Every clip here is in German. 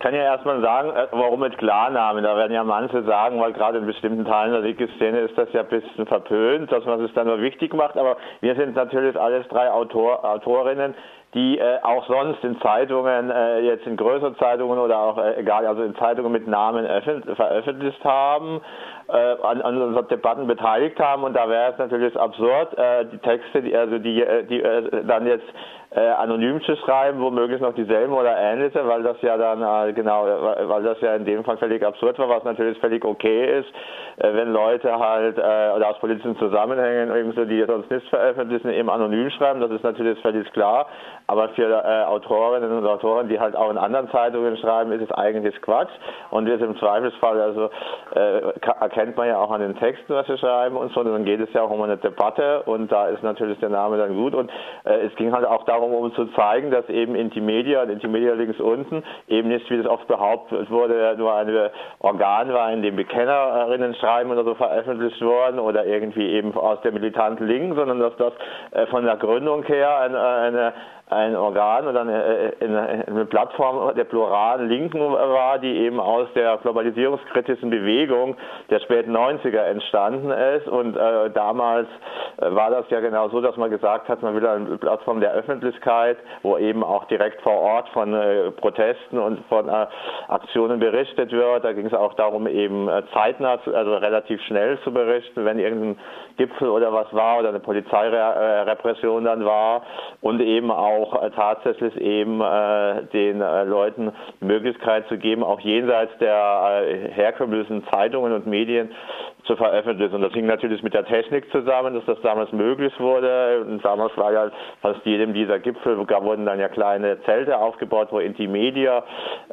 kann ja erstmal sagen, äh, warum mit Klarnamen. Da werden ja manche sagen, weil gerade in bestimmten Teilen der Wiki-Szene ist das ja ein bisschen verpönt, dass man es dann nur wichtig macht. Aber wir sind natürlich alles drei Autor, Autorinnen, die äh, auch sonst in Zeitungen, äh, jetzt in größeren Zeitungen oder auch äh, egal, also in Zeitungen mit Namen veröffentlicht haben, äh, an, an unseren Debatten beteiligt haben. Und da wäre es natürlich absurd, äh, die Texte, die, also die, äh, die dann jetzt anonym zu schreiben, womöglich noch dieselben oder ähnliche, weil das ja dann genau, weil das ja in dem Fall völlig absurd war, was natürlich völlig okay ist, wenn Leute halt oder aus politischen Zusammenhängen irgendwie die sonst nicht veröffentlichen, eben anonym schreiben, das ist natürlich völlig klar, aber für äh, Autorinnen und Autoren, die halt auch in anderen Zeitungen schreiben, ist es eigentlich Quatsch. Und wir sind im Zweifelsfall, also äh, erkennt man ja auch an den Texten, was wir schreiben und so, und dann geht es ja auch um eine Debatte. Und da ist natürlich der Name dann gut. Und äh, es ging halt auch darum, darum, um zu zeigen, dass eben Intimedia und Intimedia links unten eben nicht, wie das oft behauptet wurde, nur ein Organ war, in dem Bekennerinnen schreiben oder so veröffentlicht worden oder irgendwie eben aus der militanten Linken, sondern dass das äh, von der Gründung her eine, eine ein Organ oder eine, eine, Plattform der pluralen Linken war, die eben aus der globalisierungskritischen Bewegung der späten 90er entstanden ist. Und äh, damals äh, war das ja genau so, dass man gesagt hat, man will eine Plattform der Öffentlichkeit, wo eben auch direkt vor Ort von äh, Protesten und von äh, Aktionen berichtet wird. Da ging es auch darum, eben äh, zeitnah, also relativ schnell zu berichten, wenn irgendein Gipfel oder was war oder eine Polizeirepression dann war und eben auch äh, tatsächlich eben äh, den äh, Leuten Möglichkeit zu geben, auch jenseits der herkömmlichen Zeitungen und Medien zu veröffentlichen. Und das hing natürlich mit der Technik zusammen, dass das damals möglich wurde. Und damals war ja fast jedem dieser Gipfel, da wurden dann ja kleine Zelte aufgebaut, wo Intimedia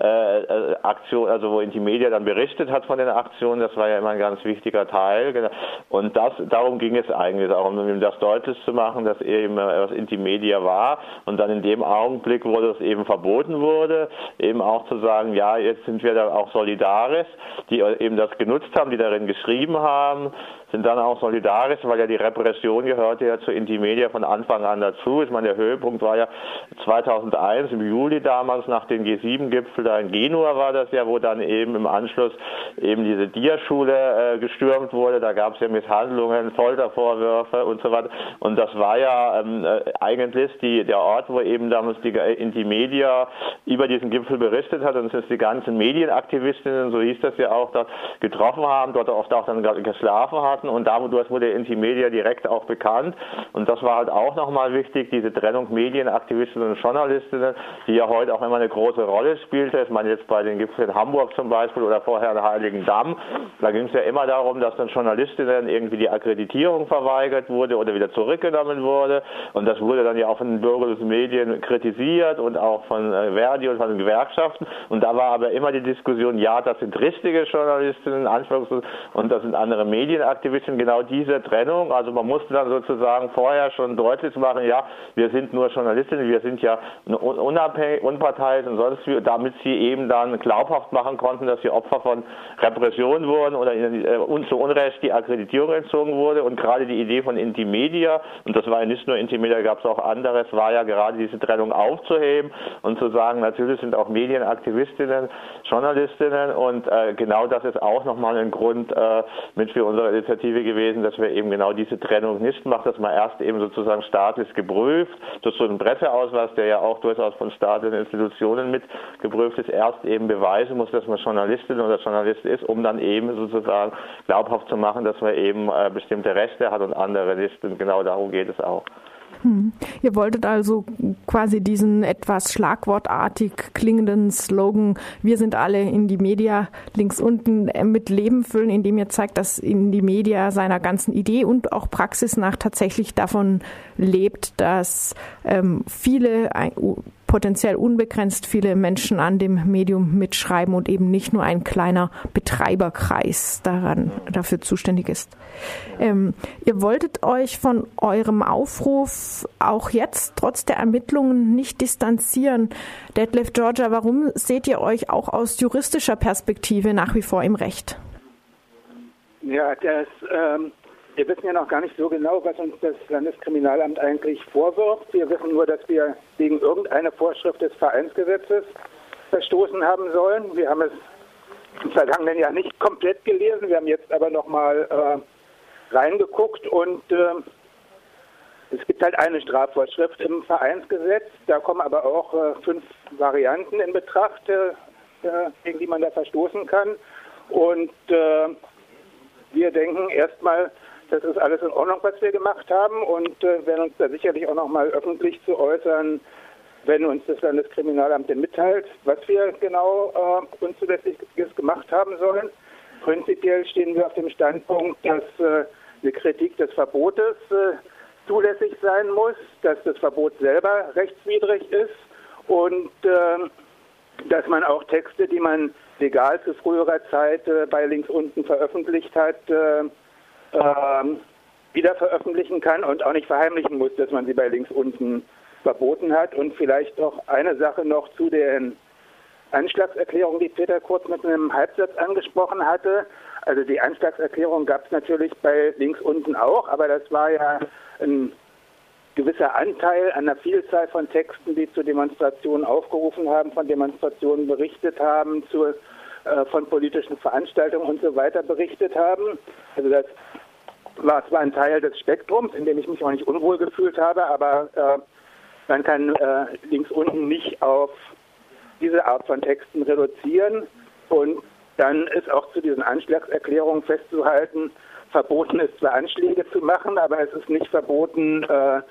äh, äh, Aktion, also wo Intimedia dann berichtet hat von den Aktionen. Das war ja immer ein ganz wichtiger Teil. Genau. Und das, darum ging es eigentlich, auch um das deutlich zu machen, dass eben äh, was Intimedia war. Und dann in dem Augenblick, wo das eben verboten wurde, eben auch zu sagen, ja, jetzt sind wir da auch solidarisch, die eben das genutzt haben, die darin geschrieben haben sind dann auch solidarisch, weil ja die Repression gehörte ja zur Intimedia von Anfang an dazu. Ich meine, der Höhepunkt war ja 2001 im Juli damals nach dem G7-Gipfel da in Genua war das ja, wo dann eben im Anschluss eben diese Dia-Schule äh, gestürmt wurde. Da gab es ja Misshandlungen, Foltervorwürfe und so weiter. Und das war ja ähm, äh, eigentlich die, der Ort, wo eben damals die Intimedia über diesen Gipfel berichtet hat und es die ganzen Medienaktivistinnen, so hieß das ja auch, dort getroffen haben, dort oft auch dann geschlafen hatten und dadurch wurde Intimedia direkt auch bekannt. Und das war halt auch nochmal wichtig, diese Trennung Medienaktivistinnen und Journalistinnen, die ja heute auch immer eine große Rolle spielte. Ich meine jetzt bei den Gipfeln in Hamburg zum Beispiel oder vorher in Heiligen Damm, da ging es ja immer darum, dass dann Journalistinnen irgendwie die Akkreditierung verweigert wurde oder wieder zurückgenommen wurde. Und das wurde dann ja auch von den bürgerlichen Medien kritisiert und auch von äh, Verdi und von den Gewerkschaften. Und da war aber immer die Diskussion, ja, das sind richtige Journalistinnen, Anführungszeichen, und das sind andere Medienaktivisten, genau diese Trennung. Also man musste dann sozusagen vorher schon deutlich machen, ja, wir sind nur Journalistinnen, wir sind ja unabhängig, unparteiisch und sonst wie, damit sie eben dann glaubhaft machen konnten, dass sie Opfer von Repression wurden oder äh, uns zu Unrecht die Akkreditierung entzogen wurde. Und gerade die Idee von Intimedia, und das war ja nicht nur Intimedia, gab es auch anderes, war ja gerade diese Trennung aufzuheben und zu sagen, natürlich sind auch Medienaktivistinnen, Journalistinnen und äh, genau das ist auch nochmal ein Grund, äh, mit für unsere Initiative gewesen, dass wir eben genau diese Trennung nicht machen, dass man erst eben sozusagen staatlich geprüft, durch so einen Presseausweis, der ja auch durchaus von staatlichen Institutionen mit geprüft ist, erst eben beweisen muss, dass man Journalistin oder Journalist ist, um dann eben sozusagen glaubhaft zu machen, dass man eben äh, bestimmte Rechte hat und andere nicht. Und genau darum geht es auch. Hm. Ihr wolltet also quasi diesen etwas schlagwortartig klingenden Slogan, wir sind alle in die Media links unten mit Leben füllen, indem ihr zeigt, dass in die Media seiner ganzen Idee und auch Praxis nach tatsächlich davon lebt, dass ähm, viele potenziell unbegrenzt viele Menschen an dem Medium mitschreiben und eben nicht nur ein kleiner Betreiberkreis daran dafür zuständig ist. Ähm, ihr wolltet euch von eurem Aufruf auch jetzt trotz der Ermittlungen nicht distanzieren. Detlef Georgia, warum seht ihr euch auch aus juristischer Perspektive nach wie vor im Recht? Ja, das ähm, wir wissen ja noch gar nicht so genau, was uns das Landeskriminalamt eigentlich vorwirft. Wir wissen nur, dass wir wegen irgendeiner Vorschrift des Vereinsgesetzes verstoßen haben sollen. Wir haben es im vergangenen Jahr nicht komplett gelesen, wir haben jetzt aber nochmal äh, reingeguckt und äh, es gibt halt eine Strafvorschrift im Vereinsgesetz, da kommen aber auch äh, fünf Varianten in Betracht, äh, äh, gegen die man da verstoßen kann. Und äh, wir denken erstmal, das ist alles in Ordnung, was wir gemacht haben und äh, werden uns da sicherlich auch nochmal öffentlich zu äußern, wenn uns das Landeskriminalamt denn mitteilt, was wir genau äh, Unzulässiges gemacht haben sollen. Prinzipiell stehen wir auf dem Standpunkt, dass äh, eine Kritik des Verbotes äh, zulässig sein muss, dass das Verbot selber rechtswidrig ist und äh, dass man auch Texte, die man legal zu früherer Zeit äh, bei links unten veröffentlicht hat, äh, ähm, wieder veröffentlichen kann und auch nicht verheimlichen muss, dass man sie bei links unten verboten hat. Und vielleicht noch eine Sache noch zu den Anschlagserklärungen, die Peter kurz mit einem Halbsatz angesprochen hatte. Also die Anschlagserklärung gab es natürlich bei links unten auch, aber das war ja ein gewisser Anteil an der Vielzahl von Texten, die zu Demonstrationen aufgerufen haben, von Demonstrationen berichtet haben, zu, äh, von politischen Veranstaltungen und so weiter berichtet haben. Also das war zwar ein Teil des Spektrums, in dem ich mich auch nicht unwohl gefühlt habe, aber äh, man kann äh, links unten nicht auf diese Art von Texten reduzieren und dann ist auch zu diesen Anschlagserklärungen festzuhalten, verboten ist zwar Anschläge zu machen, aber es ist nicht verboten, äh,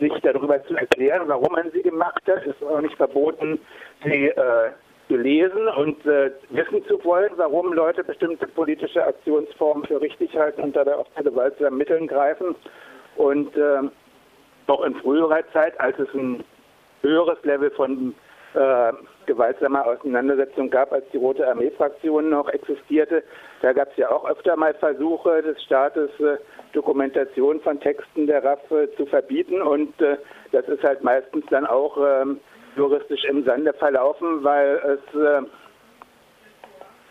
sich darüber zu erklären, warum man sie gemacht hat. Es ist auch nicht verboten, sie äh, zu lesen und äh, wissen zu wollen, warum Leute bestimmte politische Aktionsformen für richtig halten und dabei auch zu gewaltsamen Mitteln greifen. Und äh, auch in früherer Zeit, als es ein höheres Level von äh, gewaltsamer Auseinandersetzung gab, als die Rote Armee-Fraktion noch existierte. Da gab es ja auch öfter mal Versuche des Staates, äh, Dokumentation von Texten der RAF äh, zu verbieten. Und äh, das ist halt meistens dann auch ähm, juristisch im Sande verlaufen, weil es äh,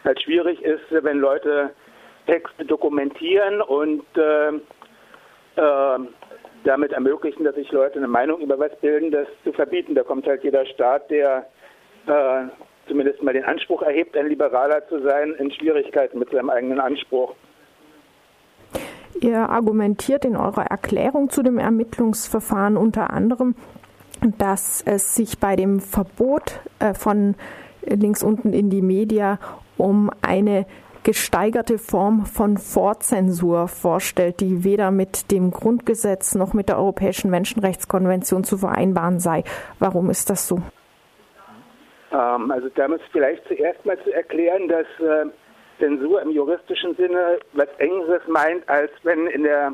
halt schwierig ist, wenn Leute Texte dokumentieren und äh, damit ermöglichen, dass sich Leute eine Meinung über was bilden, das zu verbieten. Da kommt halt jeder Staat, der äh, zumindest mal den Anspruch erhebt, ein Liberaler zu sein, in Schwierigkeiten mit seinem eigenen Anspruch. Ihr argumentiert in eurer Erklärung zu dem Ermittlungsverfahren unter anderem, dass es sich bei dem Verbot äh, von links unten in die Media um eine gesteigerte Form von Vorzensur vorstellt, die weder mit dem Grundgesetz noch mit der Europäischen Menschenrechtskonvention zu vereinbaren sei. Warum ist das so? Ähm, also da muss vielleicht zuerst mal zu erklären, dass äh, Zensur im juristischen Sinne was Engeres meint, als wenn in der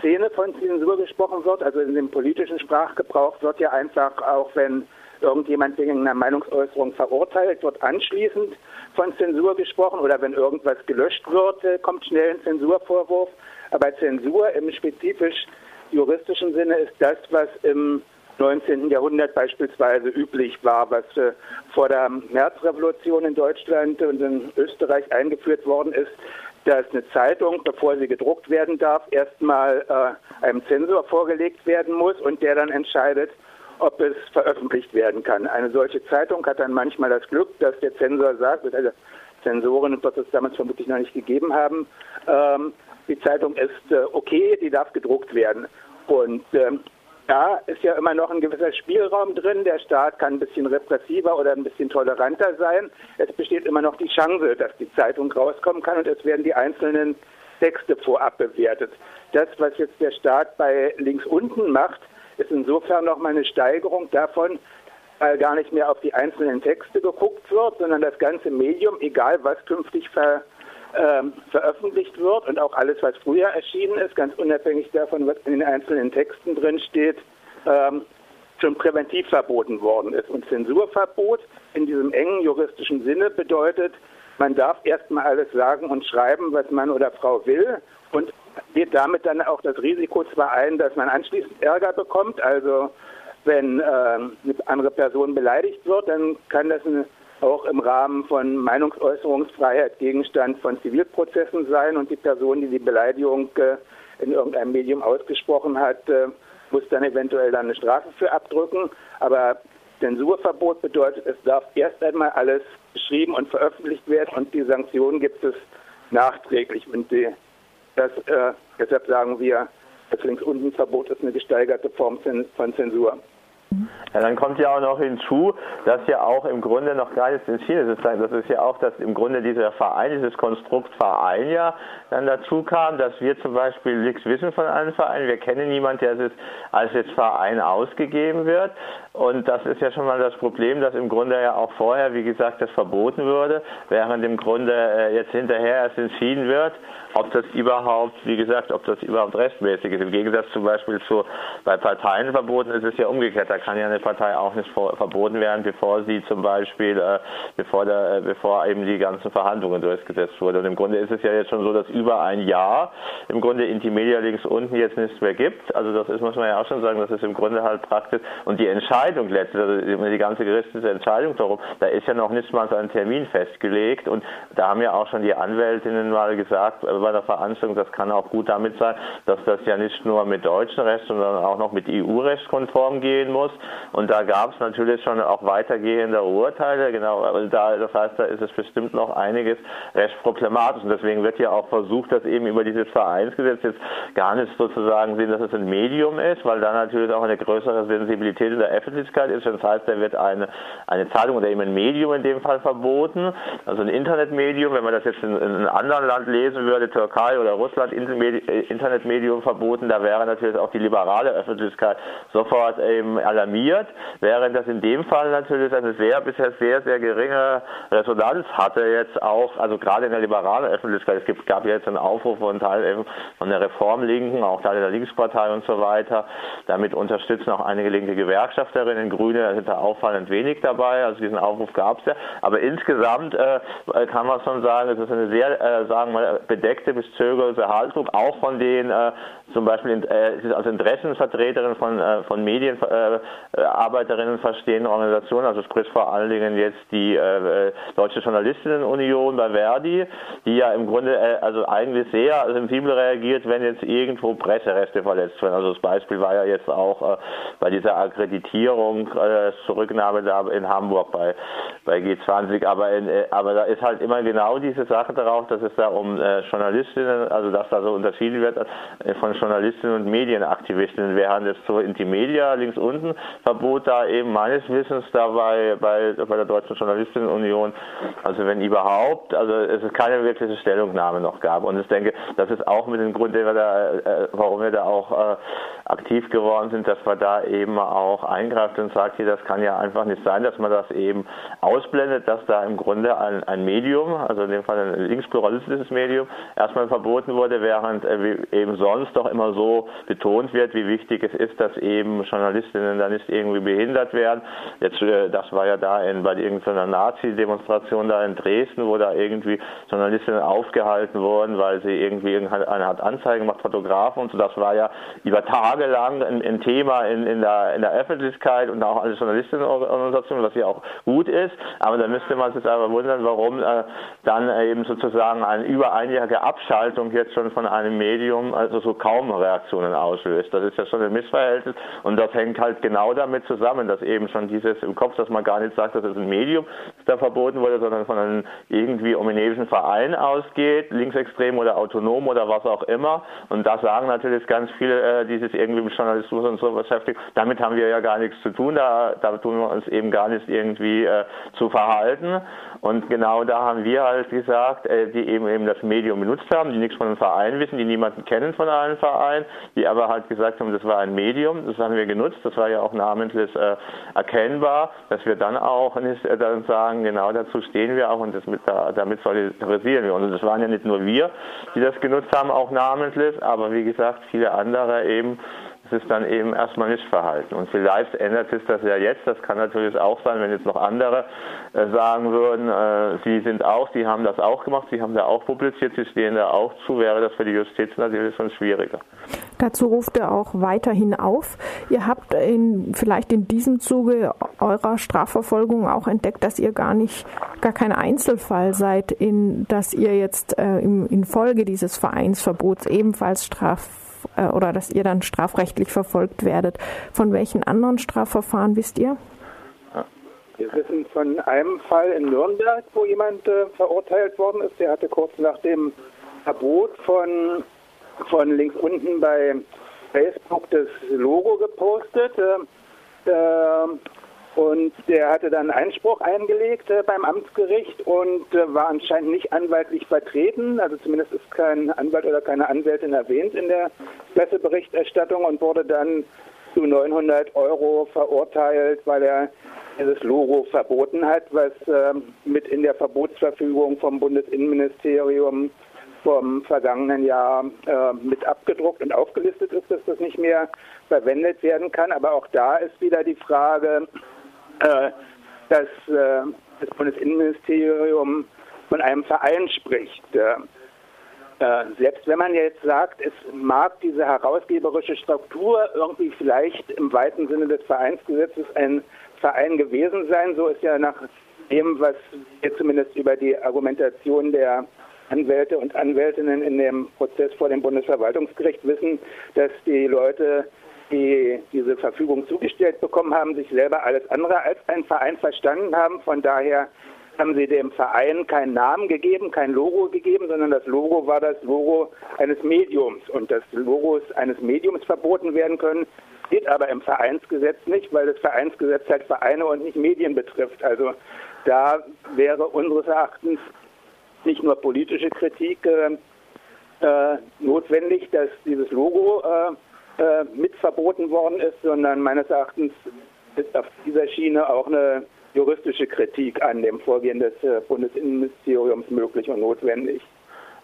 Szene von Zensur gesprochen wird, also in dem politischen Sprachgebrauch wird ja einfach auch, wenn irgendjemand wegen einer Meinungsäußerung verurteilt wird, anschließend von Zensur gesprochen oder wenn irgendwas gelöscht wird, äh, kommt schnell ein Zensurvorwurf. Aber Zensur im spezifisch juristischen Sinne ist das, was im 19. Jahrhundert beispielsweise üblich war, was äh, vor der Märzrevolution in Deutschland und in Österreich eingeführt worden ist, dass eine Zeitung, bevor sie gedruckt werden darf, erstmal äh, einem Zensor vorgelegt werden muss und der dann entscheidet, ob es veröffentlicht werden kann. Eine solche Zeitung hat dann manchmal das Glück, dass der Zensor sagt, also Zensoren wird es damals vermutlich noch nicht gegeben haben, ähm, die Zeitung ist äh, okay, die darf gedruckt werden. Und ähm, da ist ja immer noch ein gewisser Spielraum drin. Der Staat kann ein bisschen repressiver oder ein bisschen toleranter sein. Es besteht immer noch die Chance, dass die Zeitung rauskommen kann und es werden die einzelnen Texte vorab bewertet. Das, was jetzt der Staat bei links unten macht, ist insofern nochmal eine Steigerung davon, weil gar nicht mehr auf die einzelnen Texte geguckt wird, sondern das ganze Medium, egal was künftig ver, äh, veröffentlicht wird und auch alles, was früher erschienen ist, ganz unabhängig davon, was in den einzelnen Texten drin steht, ähm, schon präventiv verboten worden ist. Und Zensurverbot in diesem engen juristischen Sinne bedeutet, man darf erstmal alles sagen und schreiben, was Mann oder Frau will und geht damit dann auch das Risiko zwar ein, dass man anschließend Ärger bekommt. Also wenn äh, eine andere Person beleidigt wird, dann kann das eine, auch im Rahmen von Meinungsäußerungsfreiheit Gegenstand von Zivilprozessen sein und die Person, die die Beleidigung äh, in irgendeinem Medium ausgesprochen hat, äh, muss dann eventuell dann eine Strafe für abdrücken. Aber Zensurverbot bedeutet, es darf erst einmal alles geschrieben und veröffentlicht werden und die Sanktionen gibt es nachträglich. Und die, das, äh, deshalb sagen wir, das Links-Unten-Verbot ist eine gesteigerte Form von Zensur. Ja, dann kommt ja auch noch hinzu, dass ja auch im Grunde noch gar nichts entschieden ist. Das ist ja auch, dass im Grunde dieser Verein, dieses Konstrukt Verein ja dann dazu kam, dass wir zum Beispiel nichts wissen von einem Verein. Wir kennen niemanden, der es als jetzt Verein ausgegeben wird. Und das ist ja schon mal das Problem, dass im Grunde ja auch vorher, wie gesagt, das verboten wurde, während im Grunde äh, jetzt hinterher erst entschieden wird, ob das überhaupt, wie gesagt, ob das überhaupt rechtmäßig ist. Im Gegensatz zum Beispiel zu bei Parteienverboten ist es ja umgekehrt. Da kann ja eine Partei auch nicht vor, verboten werden, bevor sie zum Beispiel, äh, bevor, der, äh, bevor eben die ganzen Verhandlungen durchgesetzt wurden. Und im Grunde ist es ja jetzt schon so, dass über ein Jahr im Grunde Intimedia links unten jetzt nichts mehr gibt. Also das ist, muss man ja auch schon sagen, das ist im Grunde halt praktisch. Und die Entscheidung letztlich, also die ganze gerichtliche Entscheidung darum, da ist ja noch nicht mal so ein Termin festgelegt. Und da haben ja auch schon die Anwältinnen mal gesagt, bei der Veranstaltung, das kann auch gut damit sein, dass das ja nicht nur mit deutschem Recht, sondern auch noch mit EU-Recht konform gehen muss. Und da gab es natürlich schon auch weitergehende Urteile, genau, also da, das heißt, da ist es bestimmt noch einiges recht problematisch. Und deswegen wird ja auch versucht, dass eben über dieses Vereinsgesetz jetzt gar nicht sozusagen sehen, dass es ein Medium ist, weil da natürlich auch eine größere Sensibilität in der Öffentlichkeit ist. Das heißt, da wird eine, eine Zeitung oder eben ein Medium in dem Fall verboten, also ein Internetmedium, wenn man das jetzt in, in einem anderen Land lesen würde, Türkei oder Russland Internetmedium verboten, da wäre natürlich auch die liberale Öffentlichkeit sofort eben alarmiert, während das in dem Fall natürlich eine sehr, bisher sehr, sehr geringe Resonanz hatte jetzt auch, also gerade in der liberalen Öffentlichkeit. Es gab jetzt einen Aufruf von Teil von der Reformlinken, auch Teile der Linkspartei und so weiter. Damit unterstützen auch einige linke Gewerkschafterinnen, Grüne, sind da auffallend wenig dabei, also diesen Aufruf gab es ja. Aber insgesamt äh, kann man schon sagen, es ist eine sehr, äh, sagen wir bedeckte bis zögerliche Haltung, auch von den äh, zum Beispiel äh, als Interessenvertreterin von, äh, von Medienarbeiterinnen äh, verstehenden Organisationen, also sprich vor allen Dingen jetzt die äh, äh, Deutsche Journalistinnenunion bei Verdi, die ja im Grunde äh, also eigentlich sehr sensibel reagiert, wenn jetzt irgendwo Presserechte verletzt werden. Also das Beispiel war ja jetzt auch äh, bei dieser Akkreditierung, äh, Zurücknahme da in Hamburg bei, bei G20, aber, in, äh, aber da ist halt immer genau diese Sache darauf, dass es da um äh, Journalistinnen, also dass da so unterschieden wird äh, von Journalistinnen und Medienaktivistinnen, während es so Intimedia links unten Verbot da eben meines Wissens dabei bei, bei der Deutschen Journalistinnenunion, also wenn überhaupt, also es ist keine wirkliche Stellungnahme noch gab. Und ich denke, das ist auch mit dem Grund, den wir da, äh, warum wir da auch äh, aktiv geworden sind, dass wir da eben auch eingreifen und sagt, hier, das kann ja einfach nicht sein, dass man das eben ausblendet, dass da im Grunde ein, ein Medium, also in dem Fall ein linkspluralistisches Medium, erstmal verboten wurde, während äh, eben sonst doch immer so betont wird, wie wichtig es ist, dass eben Journalistinnen da nicht irgendwie behindert werden. Jetzt, äh, das war ja da in, bei irgendeiner Nazi-Demonstration da in Dresden, wo da irgendwie Journalistinnen aufgehalten wurden, weil sie irgendwie eine Art Anzeigen gemacht, Fotografen und so. Das war ja über Tage lang ein, ein Thema in, in, der, in der Öffentlichkeit und auch alle Journalistinnenorganisationen, was ja auch gut ist. Aber da müsste man sich aber wundern, warum äh, dann eben sozusagen eine über einjährige Abschaltung jetzt schon von einem Medium also so kaum Reaktionen auslöst. Das ist ja schon ein Missverhältnis und das hängt halt genau damit zusammen, dass eben schon dieses im Kopf, dass man gar nicht sagt, dass es ein Medium das da verboten wurde, sondern von einem irgendwie ominösen Verein ausgeht, linksextrem oder autonom oder was auch immer. Und da sagen natürlich ganz viele, äh, die sich irgendwie mit Journalismus und so beschäftigen, damit haben wir ja gar nichts zu tun, da, da tun wir uns eben gar nicht irgendwie äh, zu verhalten. Und genau da haben wir halt gesagt, äh, die eben eben das Medium benutzt haben, die nichts von einem Verein wissen, die niemanden kennen von einem Verein, die aber halt gesagt haben, das war ein Medium, das haben wir genutzt, das war ja auch namentlich äh, erkennbar, dass wir dann auch nicht äh, dann sagen, genau dazu stehen wir auch und das mit, damit solidarisieren wir. Und das waren ja nicht nur wir, die das genutzt haben, auch namentlich, aber wie gesagt, viele andere eben sich dann eben erstmal nicht verhalten. Und vielleicht ändert sich das ja jetzt. Das kann natürlich auch sein, wenn jetzt noch andere äh, sagen würden, äh, sie sind auch, sie haben das auch gemacht, sie haben da auch publiziert, sie stehen da auch zu, wäre das für die Justiz natürlich schon schwieriger. Dazu ruft er auch weiterhin auf. Ihr habt in, vielleicht in diesem Zuge eurer Strafverfolgung auch entdeckt, dass ihr gar nicht, gar kein Einzelfall seid, in, dass ihr jetzt äh, im, infolge dieses Vereinsverbots ebenfalls Straf äh, oder dass ihr dann strafrechtlich verfolgt werdet. Von welchen anderen Strafverfahren wisst ihr? Wir wissen von einem Fall in Nürnberg, wo jemand äh, verurteilt worden ist. Der hatte kurz nach dem Verbot von, von links unten bei Facebook das Logo gepostet. Äh, und der hatte dann Einspruch eingelegt äh, beim Amtsgericht und äh, war anscheinend nicht anwaltlich vertreten. Also zumindest ist kein Anwalt oder keine Anwältin erwähnt in der Presseberichterstattung und wurde dann zu 900 Euro verurteilt, weil er dieses Logo verboten hat, was äh, mit in der Verbotsverfügung vom Bundesinnenministerium vom vergangenen Jahr äh, mit abgedruckt und aufgelistet ist, dass das nicht mehr verwendet werden kann. Aber auch da ist wieder die Frage, äh, dass äh, das Bundesinnenministerium von einem Verein spricht. Äh, selbst wenn man jetzt sagt, es mag diese herausgeberische Struktur irgendwie vielleicht im weiten Sinne des Vereinsgesetzes ein Verein gewesen sein, so ist ja nach dem, was wir zumindest über die Argumentation der Anwälte und Anwältinnen in dem Prozess vor dem Bundesverwaltungsgericht wissen, dass die Leute, die diese Verfügung zugestellt bekommen haben, sich selber alles andere als ein Verein verstanden haben. Von daher haben sie dem Verein keinen Namen gegeben, kein Logo gegeben, sondern das Logo war das Logo eines Mediums. Und dass Logos eines Mediums verboten werden können, geht aber im Vereinsgesetz nicht, weil das Vereinsgesetz halt Vereine und nicht Medien betrifft. Also da wäre unseres Erachtens nicht nur politische Kritik äh, äh, notwendig, dass dieses Logo äh, äh mit verboten worden ist, sondern meines Erachtens ist auf dieser Schiene auch eine juristische Kritik an dem Vorgehen des äh, Bundesinnenministeriums möglich und notwendig.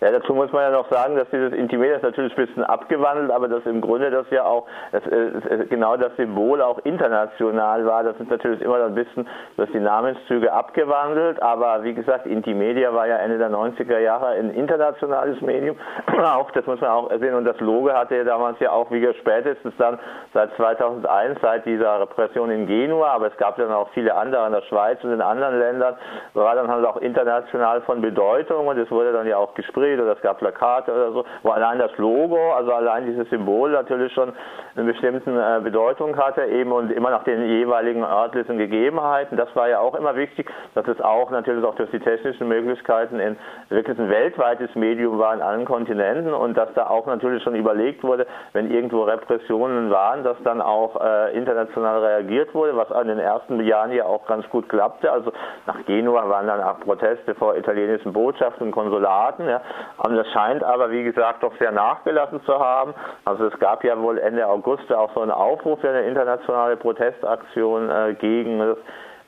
Ja, dazu muss man ja noch sagen, dass dieses Intimedia ist natürlich ein bisschen abgewandelt, aber dass im Grunde das ja auch das, äh, genau das Symbol auch international war. Das ist natürlich immer ein bisschen durch die Namenszüge abgewandelt, aber wie gesagt, Intimedia war ja Ende der 90er Jahre ein internationales Medium. auch das muss man auch sehen und das Logo hatte ja damals ja auch, wie spätestens dann seit 2001, seit dieser Repression in Genua, aber es gab dann auch viele andere in der Schweiz und in anderen Ländern, war dann halt auch international von Bedeutung und es wurde dann ja auch gesprächt Madrid oder es gab Plakate oder so, wo allein das Logo, also allein dieses Symbol natürlich schon eine bestimmte äh, Bedeutung hatte eben und immer nach den jeweiligen örtlichen Gegebenheiten. Das war ja auch immer wichtig, dass es auch natürlich auch durch die technischen Möglichkeiten in wirklich ein weltweites Medium war in allen Kontinenten und dass da auch natürlich schon überlegt wurde, wenn irgendwo Repressionen waren, dass dann auch äh, international reagiert wurde, was in den ersten Jahren ja auch ganz gut klappte. Also nach Genua waren dann auch Proteste vor italienischen Botschaften und Konsulaten. Ja. Und das scheint aber, wie gesagt, doch sehr nachgelassen zu haben. Also es gab ja wohl Ende August auch so einen Aufruf für eine internationale Protestaktion äh, gegen das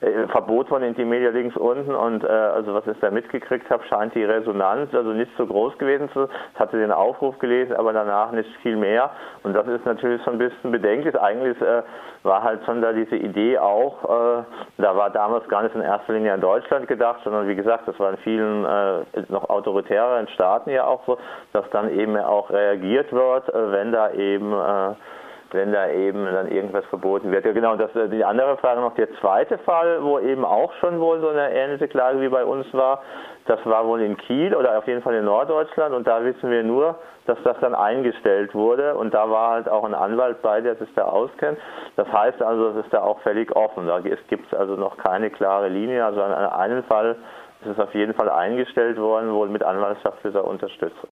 Verbot von Intimedia links unten und äh, also was ich da mitgekriegt habe, scheint die Resonanz also nicht so groß gewesen zu sein. Ich hatte den Aufruf gelesen, aber danach nicht viel mehr und das ist natürlich schon ein bisschen bedenklich. Eigentlich äh, war halt schon da diese Idee auch, äh, da war damals gar nicht in erster Linie an Deutschland gedacht, sondern wie gesagt, das war in vielen äh, noch autoritären Staaten ja auch so, dass dann eben auch reagiert wird, äh, wenn da eben äh, wenn da eben dann irgendwas verboten wird. Ja genau, das äh, die andere Frage noch, der zweite Fall, wo eben auch schon wohl so eine ähnliche Klage wie bei uns war, das war wohl in Kiel oder auf jeden Fall in Norddeutschland und da wissen wir nur, dass das dann eingestellt wurde und da war halt auch ein Anwalt bei, der sich da auskennt. Das heißt also, es ist da auch völlig offen. Da gibt also noch keine klare Linie. Also in einem Fall ist es auf jeden Fall eingestellt worden, wohl mit anwaltschaftlicher Unterstützung.